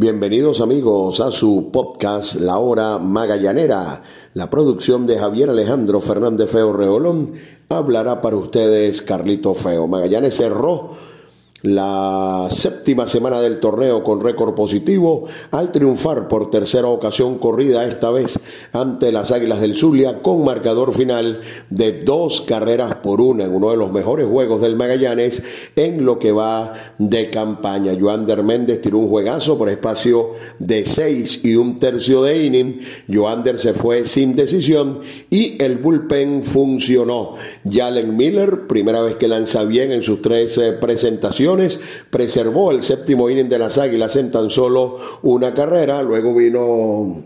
Bienvenidos amigos a su podcast La Hora Magallanera. La producción de Javier Alejandro Fernández Feo Reolón hablará para ustedes Carlito Feo. Magallanes cerró la séptima semana del torneo con récord positivo al triunfar por tercera ocasión corrida esta vez ante las Águilas del Zulia con marcador final de dos carreras por una en uno de los mejores juegos del Magallanes en lo que va de campaña. Joander Méndez tiró un juegazo por espacio de seis y un tercio de inning. Joander se fue sin decisión y el bullpen funcionó. Jalen Miller, primera vez que lanza bien en sus tres eh, preservó el séptimo inning de las Águilas en tan solo una carrera, luego vino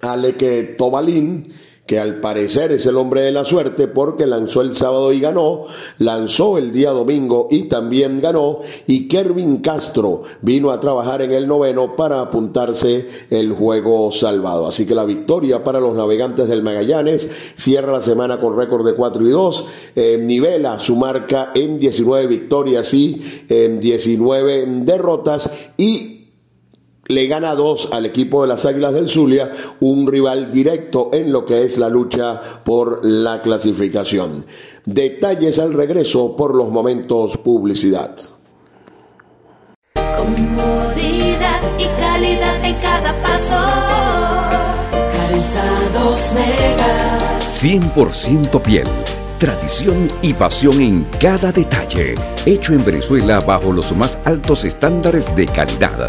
Aleke Tobalín, que al parecer es el hombre de la suerte porque lanzó el sábado y ganó, lanzó el día domingo y también ganó, y Kervin Castro vino a trabajar en el noveno para apuntarse el juego salvado. Así que la victoria para los navegantes del Magallanes cierra la semana con récord de 4 y 2, eh, nivela su marca en 19 victorias y en 19 derrotas y le gana dos al equipo de las Águilas del Zulia, un rival directo en lo que es la lucha por la clasificación. Detalles al regreso por los momentos publicidad. Comodidad y calidad en cada paso. Calzados Mega. 100% piel. Tradición y pasión en cada detalle. Hecho en Venezuela bajo los más altos estándares de calidad.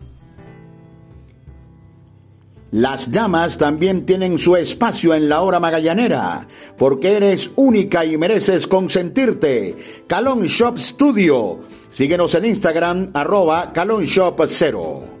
Las damas también tienen su espacio en la hora magallanera, porque eres única y mereces consentirte. Calon Shop Studio. Síguenos en Instagram, arroba Calon Shop 0.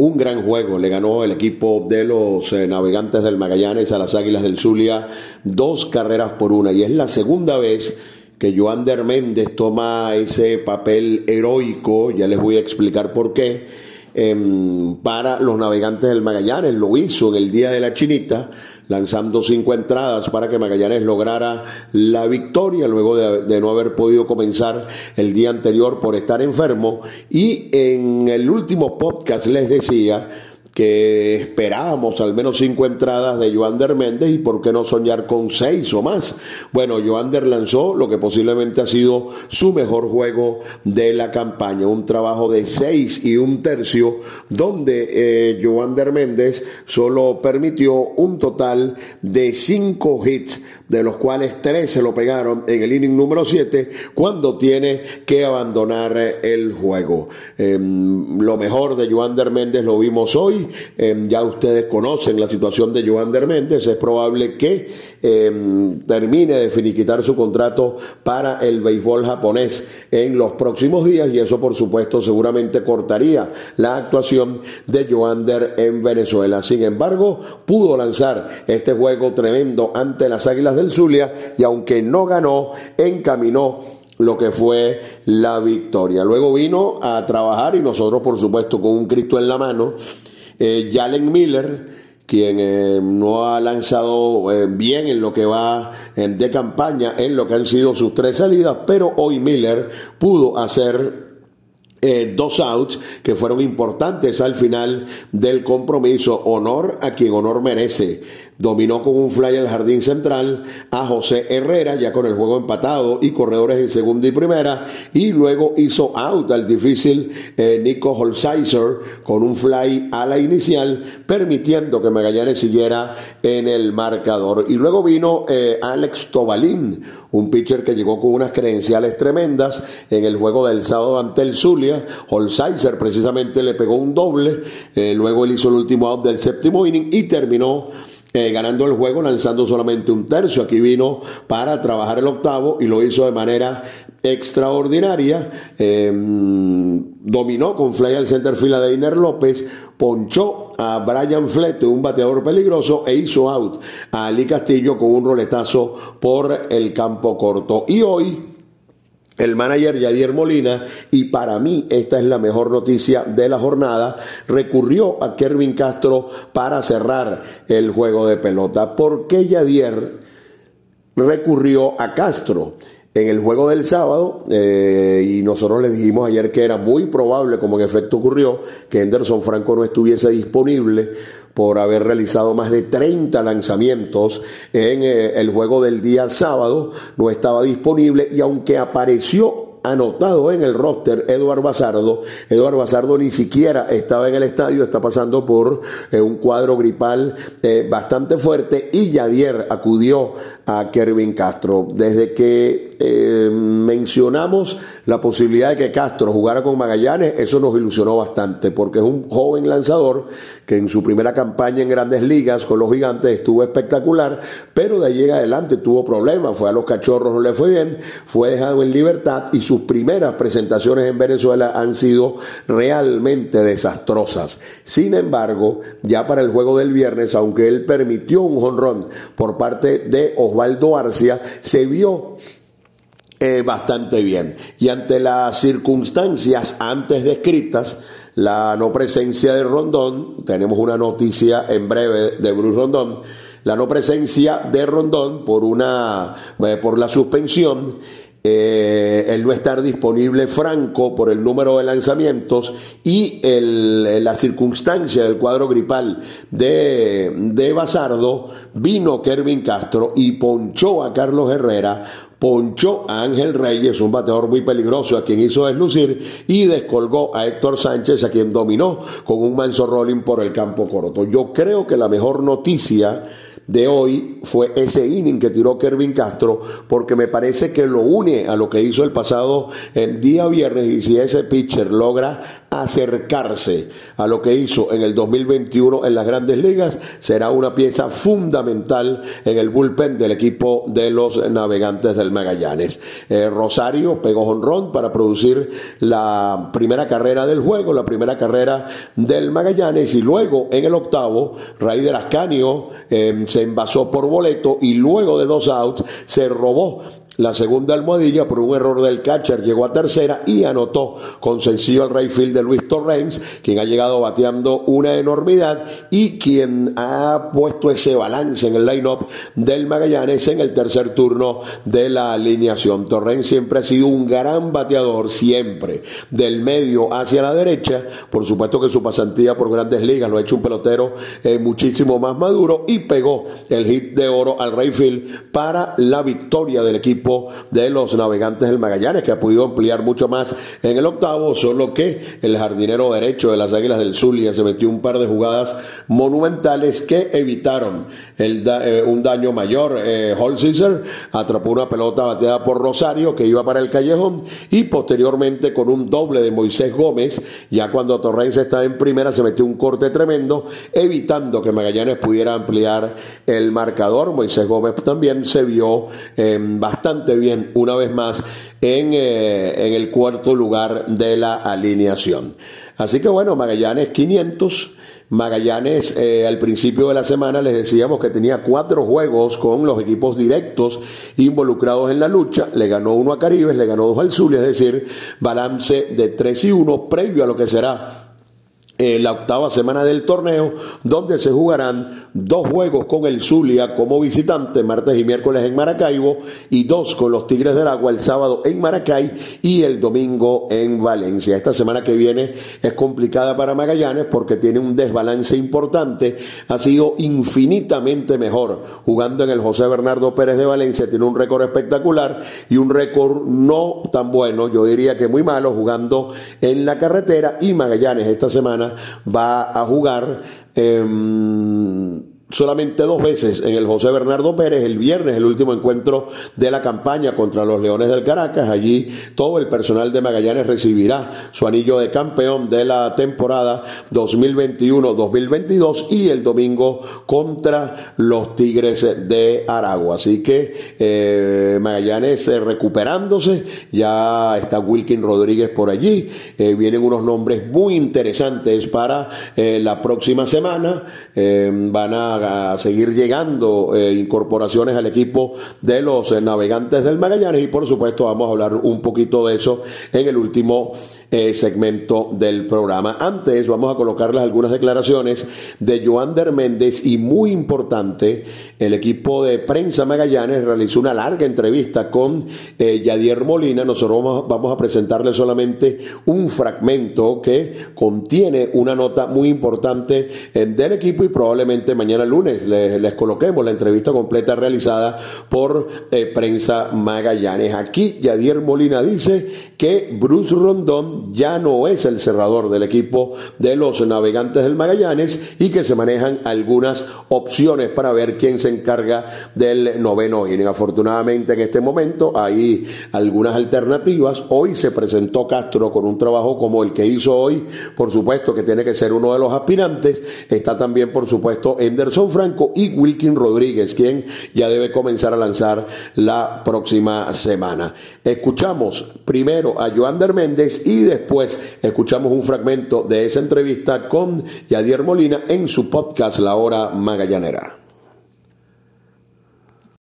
Un gran juego le ganó el equipo de los eh, navegantes del Magallanes a las Águilas del Zulia, dos carreras por una, y es la segunda vez que Joander Méndez toma ese papel heroico, ya les voy a explicar por qué, em, para los navegantes del Magallanes. Lo hizo en el Día de la Chinita, lanzando cinco entradas para que Magallanes lograra la victoria luego de, no haber podido comenzar el día anterior por estar enfermo. Y en el último podcast les decía que esperábamos al menos cinco entradas de Joander Méndez y por qué no soñar con seis o más. Bueno, Joander lanzó lo que posiblemente ha sido su mejor juego de la campaña, un trabajo de seis y un tercio donde eh, Joander Méndez solo permitió un total de cinco hits de los cuales tres se lo pegaron en el inning número 7 cuando tiene que abandonar el juego. Em, lo mejor de Joander Méndez lo vimos hoy, em, ya ustedes conocen la situación de Joander Méndez, es probable que em, termine de finiquitar su contrato para el béisbol japonés en los próximos días y eso por supuesto seguramente cortaría la actuación de Joander en Venezuela. Sin embargo, pudo lanzar este juego tremendo ante las Águilas del Zulia y aunque no ganó, encaminó lo que fue la victoria. Luego vino a trabajar y nosotros por supuesto con un Cristo en la mano, eh, Jalen Miller, quien eh, no ha lanzado eh, bien en lo que va de campaña, en lo que han sido sus tres salidas, pero hoy Miller pudo hacer eh, dos outs que fueron importantes al final del compromiso. Honor a quien honor merece dominó con un fly al jardín central a José Herrera, ya con el juego empatado y corredores en segunda y primera, y luego hizo out al difícil eh, Nico Holzheiser con un fly a la inicial, permitiendo que Magallanes siguiera en el marcador. Y luego vino eh, Alex Tobalín, un pitcher que llegó con unas credenciales tremendas en el juego del sábado ante el Zulia. Holzheiser precisamente le pegó un doble, eh, luego él hizo el último out del séptimo inning y terminó eh, ganando el juego, lanzando solamente un tercio. Aquí vino para trabajar el octavo y lo hizo de manera extraordinaria. Em, dominó con fly al center fila de Iner López, ponchó a Brian Flete, un bateador peligroso, e hizo out a Ali Castillo con un roletazo por el campo corto. Y hoy el manager Yadier Molina, y para mí esta es la mejor noticia de la jornada, recurrió a Kervin Castro para cerrar el juego de pelota. ¿Por qué Yadier recurrió a Castro? En el juego del sábado, eh, y nosotros le dijimos ayer que era muy probable, como en efecto ocurrió, que Henderson Franco no estuviese disponible por haber realizado más de 30 lanzamientos en eh, el juego del día sábado, no estaba disponible y aunque apareció anotado en el roster Eduard Bazardo. Eduard Bazardo ni siquiera estaba en el estadio, está pasando por eh, un cuadro gripal eh, bastante fuerte y Yadier acudió a Kervin Castro. Desde que eh, mencionamos la posibilidad de que Castro jugara con Magallanes, eso nos ilusionó bastante porque es un joven lanzador que en su primera campaña en grandes ligas con los gigantes estuvo espectacular, pero de ahí en adelante tuvo problemas, fue a los cachorros, no le fue bien, fue dejado en libertad y primeras presentaciones en Venezuela han sido realmente desastrosas. Sin embargo, ya para el juego del viernes, aunque él permitió un jonrón por parte de Osvaldo Arcia, se vio eh, bastante bien. Y ante las circunstancias antes descritas, la no presencia de Rondón, tenemos una noticia en breve de Bruce Rondón, la no presencia de Rondón por una eh, por la suspensión eh, el no estar disponible franco por el número de lanzamientos y el, la circunstancia del cuadro gripal de, de Basardo, vino Kervin Castro y ponchó a Carlos Herrera ponchó a Ángel Reyes, un bateador muy peligroso a quien hizo deslucir, y descolgó a Héctor Sánchez, a quien dominó con un manso rolling por el campo corto. Yo creo que la mejor noticia de hoy fue ese inning que tiró Kervin Castro, porque me parece que lo une a lo que hizo el pasado el día viernes y si ese pitcher logra acercarse a lo que hizo en el 2021 en las grandes ligas, será una pieza fundamental en el bullpen del equipo de los navegantes del Magallanes. Eh, Rosario pegó honrón para producir la primera carrera del juego, la primera carrera del Magallanes y luego en el octavo, Raider Ascanio eh, se envasó por boleto y luego de dos outs se robó la segunda almohadilla, por un error del catcher, llegó a tercera y anotó con sencillo al Rayfield de Luis Torrens, quien ha llegado bateando una enormidad y quien ha puesto ese balance en el line-up del Magallanes en el tercer turno de la alineación. Torrens siempre ha sido un gran bateador, siempre, del medio hacia la derecha. Por supuesto que su pasantía por grandes ligas lo ha hecho un pelotero eh, muchísimo más maduro y pegó el hit de oro al Rayfield para la victoria del equipo de los navegantes del Magallanes, que ha podido ampliar mucho más en el octavo, solo que el jardinero derecho de las Águilas del Zulia se metió un par de jugadas monumentales que evitaron eh, un daño mayor. Eh, atrapó una pelota bateada por Rosario que iba para el callejón y posteriormente con un doble de Moisés Gómez, ya cuando Torrens estaba en primera se metió un corte tremendo, evitando que Magallanes pudiera ampliar el marcador. Moisés Gómez también se vio em, bastante bien una vez más en, eh, en el cuarto lugar de la alineación. Así que bueno, Magallanes 500. Magallanes eh, al principio de la semana les decíamos que tenía cuatro juegos con los equipos directos involucrados en la lucha. Le ganó uno a Caribes, le ganó dos al Zulia, es decir, balance de 3 y 1 previo a lo que será la octava semana del torneo, donde se jugarán dos juegos con el Zulia como visitante, martes y miércoles en Maracaibo, y dos con los Tigres del Agua el sábado en Maracay y el domingo en Valencia. Esta semana que viene es complicada para Magallanes porque tiene un desbalance importante, ha sido infinitamente mejor jugando en el José Bernardo Pérez de Valencia, tiene un récord espectacular y un récord no tan bueno, yo diría que muy malo, jugando en la carretera y Magallanes esta semana va a jugar. Eh, solamente dos veces en el José Bernardo Pérez, el viernes, el último encuentro de la campaña contra los Leones del Caracas. Allí todo el personal de Magallanes recibirá su anillo de campeón de la temporada 2021-2022 y el domingo contra los Tigres de Aragua. Así que eh, Magallanes eh, recuperándose, ya está Wilkin Rodríguez por allí, eh, vienen unos nombres muy interesantes para la próxima semana, van a a seguir llegando eh, incorporaciones al equipo de los eh, navegantes del Magallanes. Y por supuesto vamos a hablar un poquito de eso en el último eh, segmento del programa. Antes vamos a colocarles algunas declaraciones de Joander Méndez y muy importante, el equipo de prensa Magallanes realizó una larga entrevista con Yadier Molina. Nosotros vamos, vamos a presentarles solamente un fragmento que contiene una nota muy importante del equipo y probablemente mañana lunes les, coloquemos la entrevista completa realizada por eh, Prensa Magallanes. Aquí Yadier Molina dice que Bruce Rondón ya no es el cerrador del equipo de los navegantes del Magallanes y que se manejan algunas opciones para ver quién se encarga del noveno inning. Afortunadamente en este momento hay algunas alternativas. Hoy se presentó Castro con un trabajo como el que hizo hoy, por supuesto que tiene que ser uno de los aspirantes. Está también, por supuesto, Enderson Franco y Wilkin Rodríguez, quien ya debe comenzar a lanzar la próxima semana. Escuchamos primero a Joander Méndez y después escuchamos un fragmento de esa entrevista con Yadier Molina en su podcast La Hora Magallanera.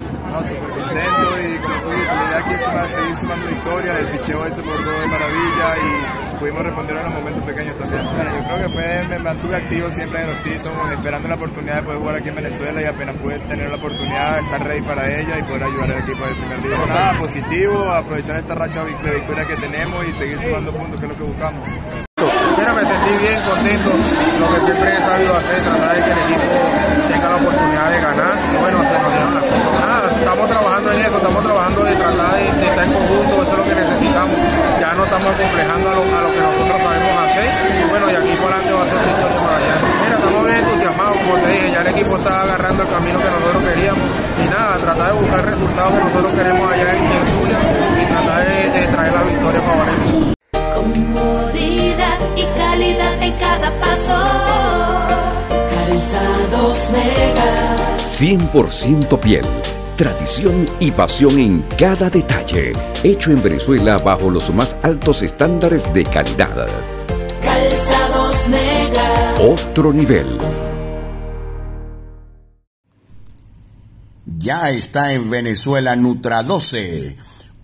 No, súper contento y como tú dices, la idea aquí es seguir sumando victorias, el picheo ese por todo de maravilla y pudimos responder a los momentos pequeños también. Bueno, yo creo que fue, me mantuve activo siempre en el season, esperando la oportunidad de poder jugar aquí en Venezuela y apenas pude tener la oportunidad de estar ready para ella y poder ayudar al equipo del primer día. Nada, positivo, aprovechar esta racha de victoria que tenemos y seguir sumando puntos, que es lo que buscamos. Mira, me sentí bien contento, lo que siempre he sabido hacer, tratar de que el equipo tenga la oportunidad de ganar. Y bueno, se nos dieron las trabajando de tratar de, de estar en conjunto, eso es lo que necesitamos. Ya no estamos complejando a lo, a lo que nosotros sabemos hacer. Y bueno, y aquí por adelante va a ser victoria para allá. Mira, estamos bien entusiasmados, como te dije, ya el equipo está agarrando el camino que nosotros queríamos. Y nada, tratar de buscar el resultado que nosotros queremos allá en, en Zulia y tratar de, de traer la victoria para Valencia. Comodidad y calidad en cada paso. Calzados Mega. 100% piel. Tradición y pasión en cada detalle. Hecho en Venezuela bajo los más altos estándares de calidad. Calzados Mega. Otro nivel. Ya está en Venezuela Nutra 12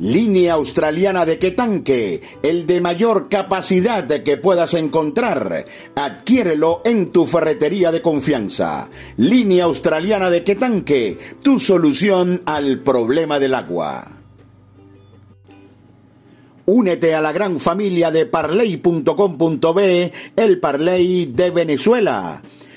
Línea australiana de Quetanque, el de mayor capacidad que puedas encontrar. Adquiérelo en tu ferretería de confianza. Línea australiana de Quetanque, tu solución al problema del agua. Únete a la gran familia de parley.com.be, el Parley de Venezuela.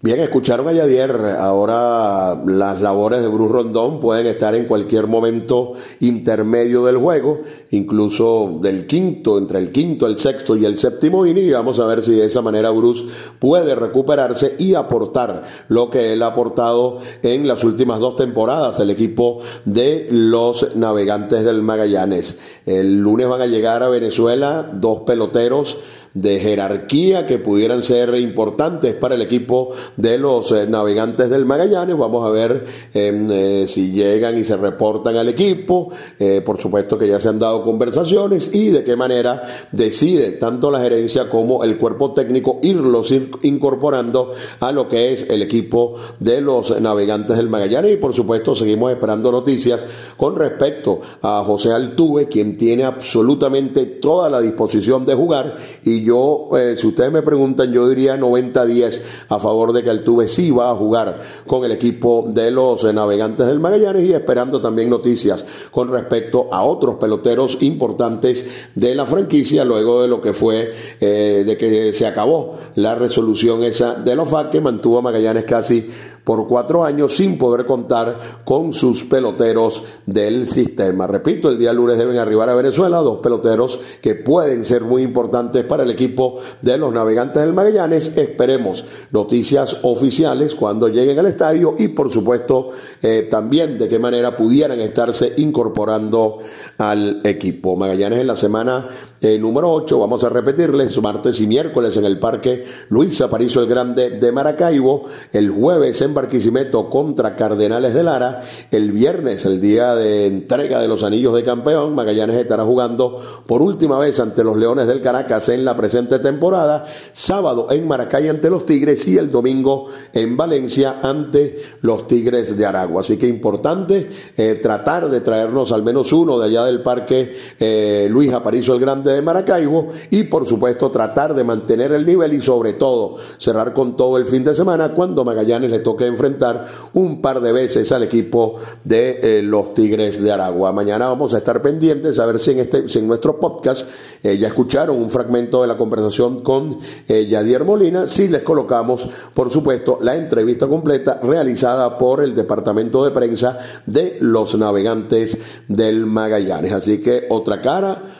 Bien, escucharon a Yadier. Ahora las labores de Bruce Rondón pueden estar en cualquier momento intermedio del juego, incluso del quinto, entre el quinto, el sexto y el séptimo inning. Y vamos a ver si de esa manera Bruce puede recuperarse y aportar lo que él ha aportado en las últimas dos temporadas, el equipo de los navegantes del Magallanes. El lunes van a llegar a Venezuela dos peloteros de jerarquía que pudieran ser importantes para el equipo de los eh, navegantes del Magallanes. Vamos a ver em, eh, si llegan y se reportan al equipo. Eh, por supuesto que ya se han dado conversaciones y de qué manera decide tanto la gerencia como el cuerpo técnico irlos incorporando a lo que es el equipo de los navegantes del Magallanes. Y por supuesto seguimos esperando noticias con respecto a José Altuve, quien tiene absolutamente toda la disposición de jugar y yo, eh, si ustedes me preguntan, yo diría 90-10 a favor de que Altuve sí va a jugar con el equipo de los eh, navegantes del Magallanes y esperando también noticias con respecto a otros peloteros importantes de la franquicia luego de lo que fue eh, de que se acabó la resolución esa de los FAC que mantuvo a Magallanes casi por cuatro años sin poder contar con sus peloteros del sistema. Repito, el día lunes deben arribar a Venezuela dos peloteros que pueden ser muy importantes para el equipo de los navegantes del Magallanes. Esperemos noticias oficiales cuando lleguen al estadio y por supuesto eh, también de qué manera pudieran estarse incorporando al equipo. Magallanes en la semana eh, número 8, vamos a repetirles, martes y miércoles en el Parque Luis Aparicio el Grande de Maracaibo, el jueves en Barquisimeto contra Cardenales de Lara. El viernes, el día de entrega de los anillos de campeón, Magallanes estará jugando por última vez ante los Leones del Caracas en la presente temporada. Sábado en Maracay ante los Tigres y el domingo en Valencia ante los Tigres de Aragua. Así que importante eh, tratar de traernos al menos uno de allá del Parque eh, Luis Aparicio el Grande de Maracaibo y por supuesto tratar de mantener el nivel y sobre todo cerrar con todo el fin de semana cuando Magallanes le toque enfrentar un par de veces al equipo de eh, los Tigres de Aragua. Mañana vamos a estar pendientes a ver si en, este, si en nuestro podcast eh, ya escucharon un fragmento de la conversación con eh, Yadier Molina, si les colocamos, por supuesto, la entrevista completa realizada por el Departamento de Prensa de los Navegantes del Magallanes. Así que otra cara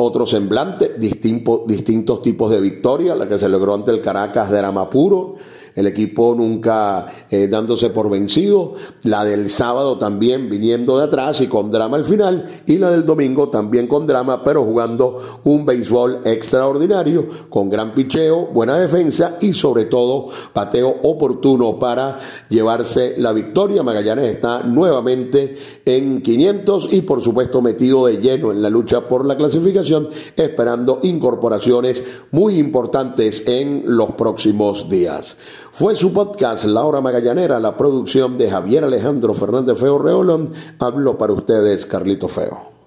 otro semblante, distintos tipos de victoria, la que se logró ante el Caracas de Aramapuro, el equipo nunca eh, dándose por vencido, la del sábado también viniendo de atrás y con drama al final, y la del domingo también con drama, pero jugando un béisbol extraordinario, con gran picheo, buena defensa y sobre todo pateo oportuno para llevarse la victoria. Magallanes está nuevamente en 500 y por supuesto metido de lleno en la lucha por la clasificación, esperando incorporaciones muy importantes en los próximos días. Fue su podcast La Hora Magallanera, la producción de Javier Alejandro Fernández Feo Reolón. Habló para ustedes Carlito Feo.